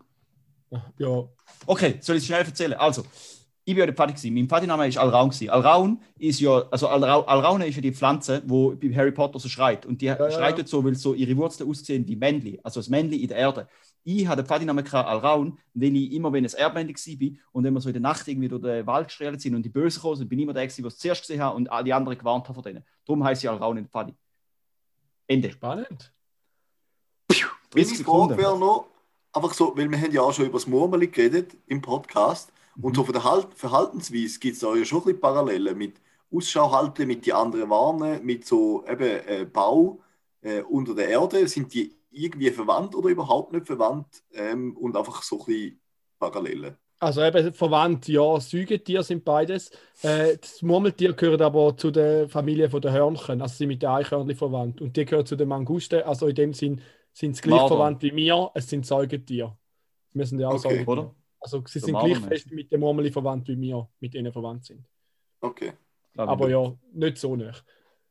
Ja, Okay, soll ich es schnell erzählen? Also, ich bin ja der Pfadi gewesen. Mein Pfadiname ist Alraun gewesen. Alraun ist ja, also Alra Alraune ist ja die Pflanze, wo bei Harry Potter so schreit. Und die ja, schreit ja. jetzt so, weil so ihre Wurzeln aussehen wie Männli, also das Männli in der Erde. Ich hatte den Pfadinamen Alraun, weil ich immer, wenn es Erdmännli war und wenn wir so in der Nacht irgendwie durch den Wald gestrahlt sind und die Bösen gekommen sind, bin ich immer der, gewesen, der es zuerst gesehen hat und alle anderen gewarnt hat vor denen. Darum heißt ich Alraun in der Pfadi. Ende. spannend. 30 Meine Frage Sekunden. wäre noch, einfach so, weil wir haben ja auch schon über das Murmeli geredet im Podcast und so von der halt Verhaltensweise gibt es da ja schon ein bisschen Parallelen mit Ausschau halten, mit die anderen warnen, mit so eben äh, Bau äh, unter der Erde. Sind die irgendwie verwandt oder überhaupt nicht verwandt ähm, und einfach so ein bisschen Parallelen? Also eben verwandt, ja, Säugetiere sind beides. Äh, das Murmeltier gehört aber zu der Familie von der Hörnchen, also sind mit den Eichhörnchen verwandt. Und die gehören zu den Mangusten, also in dem Sinn sind sie gleich Marder. verwandt wie wir, es sind Säugetiere. Wir sind ja auch Okay. Säugetiere. Oder? Also sie sind gleich fest mit den Murmeli verwandt wie wir mit ihnen verwandt sind. Okay. Aber nicht. ja, nicht so nah.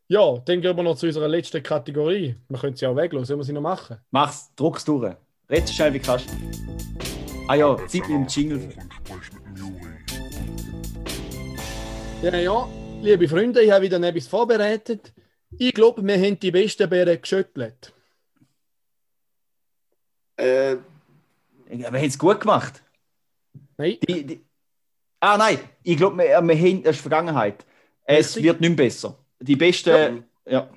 Ja, dann gehen wir noch zu unserer letzten Kategorie. Wir können sie auch weglassen, sollen wir sie noch machen? Mach's, druck's durch. Red so schnell wie kannst. Ah ja, Zeit dem Jingle. Dem. Ja, ja, liebe Freunde, ich habe wieder etwas vorbereitet. Ich glaube, wir haben die besten Bären geschüttelt. Äh, Wir haben es gut gemacht. Nein, Die, die... Ah nein, ich glaube, wir, wir haben, das ist Vergangenheit. Es Richtig. wird nicht mehr besser. Die besten, ja.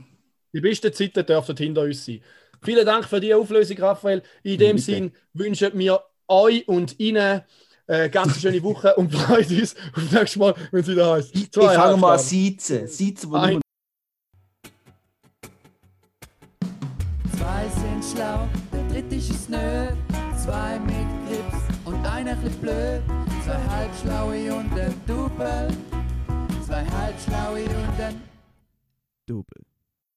die besten Zeiten dürften hinter uns sein. Vielen Dank für die Auflösung, Raphael. In dem Bitte. Sinn wünschen wir euch und Ihnen eine ganz schöne Woche und freuen uns auf nächstes Mal, wenn es wieder heißt. Ich fange mal an. Siezen. Siezen, wo Ein- Zwei sind schlau, der dritte ist es nö. Zwei mit Grips einer chli blöd. Zwei halbschlaue und ein Double. Zwei halbschlaue und ein Double.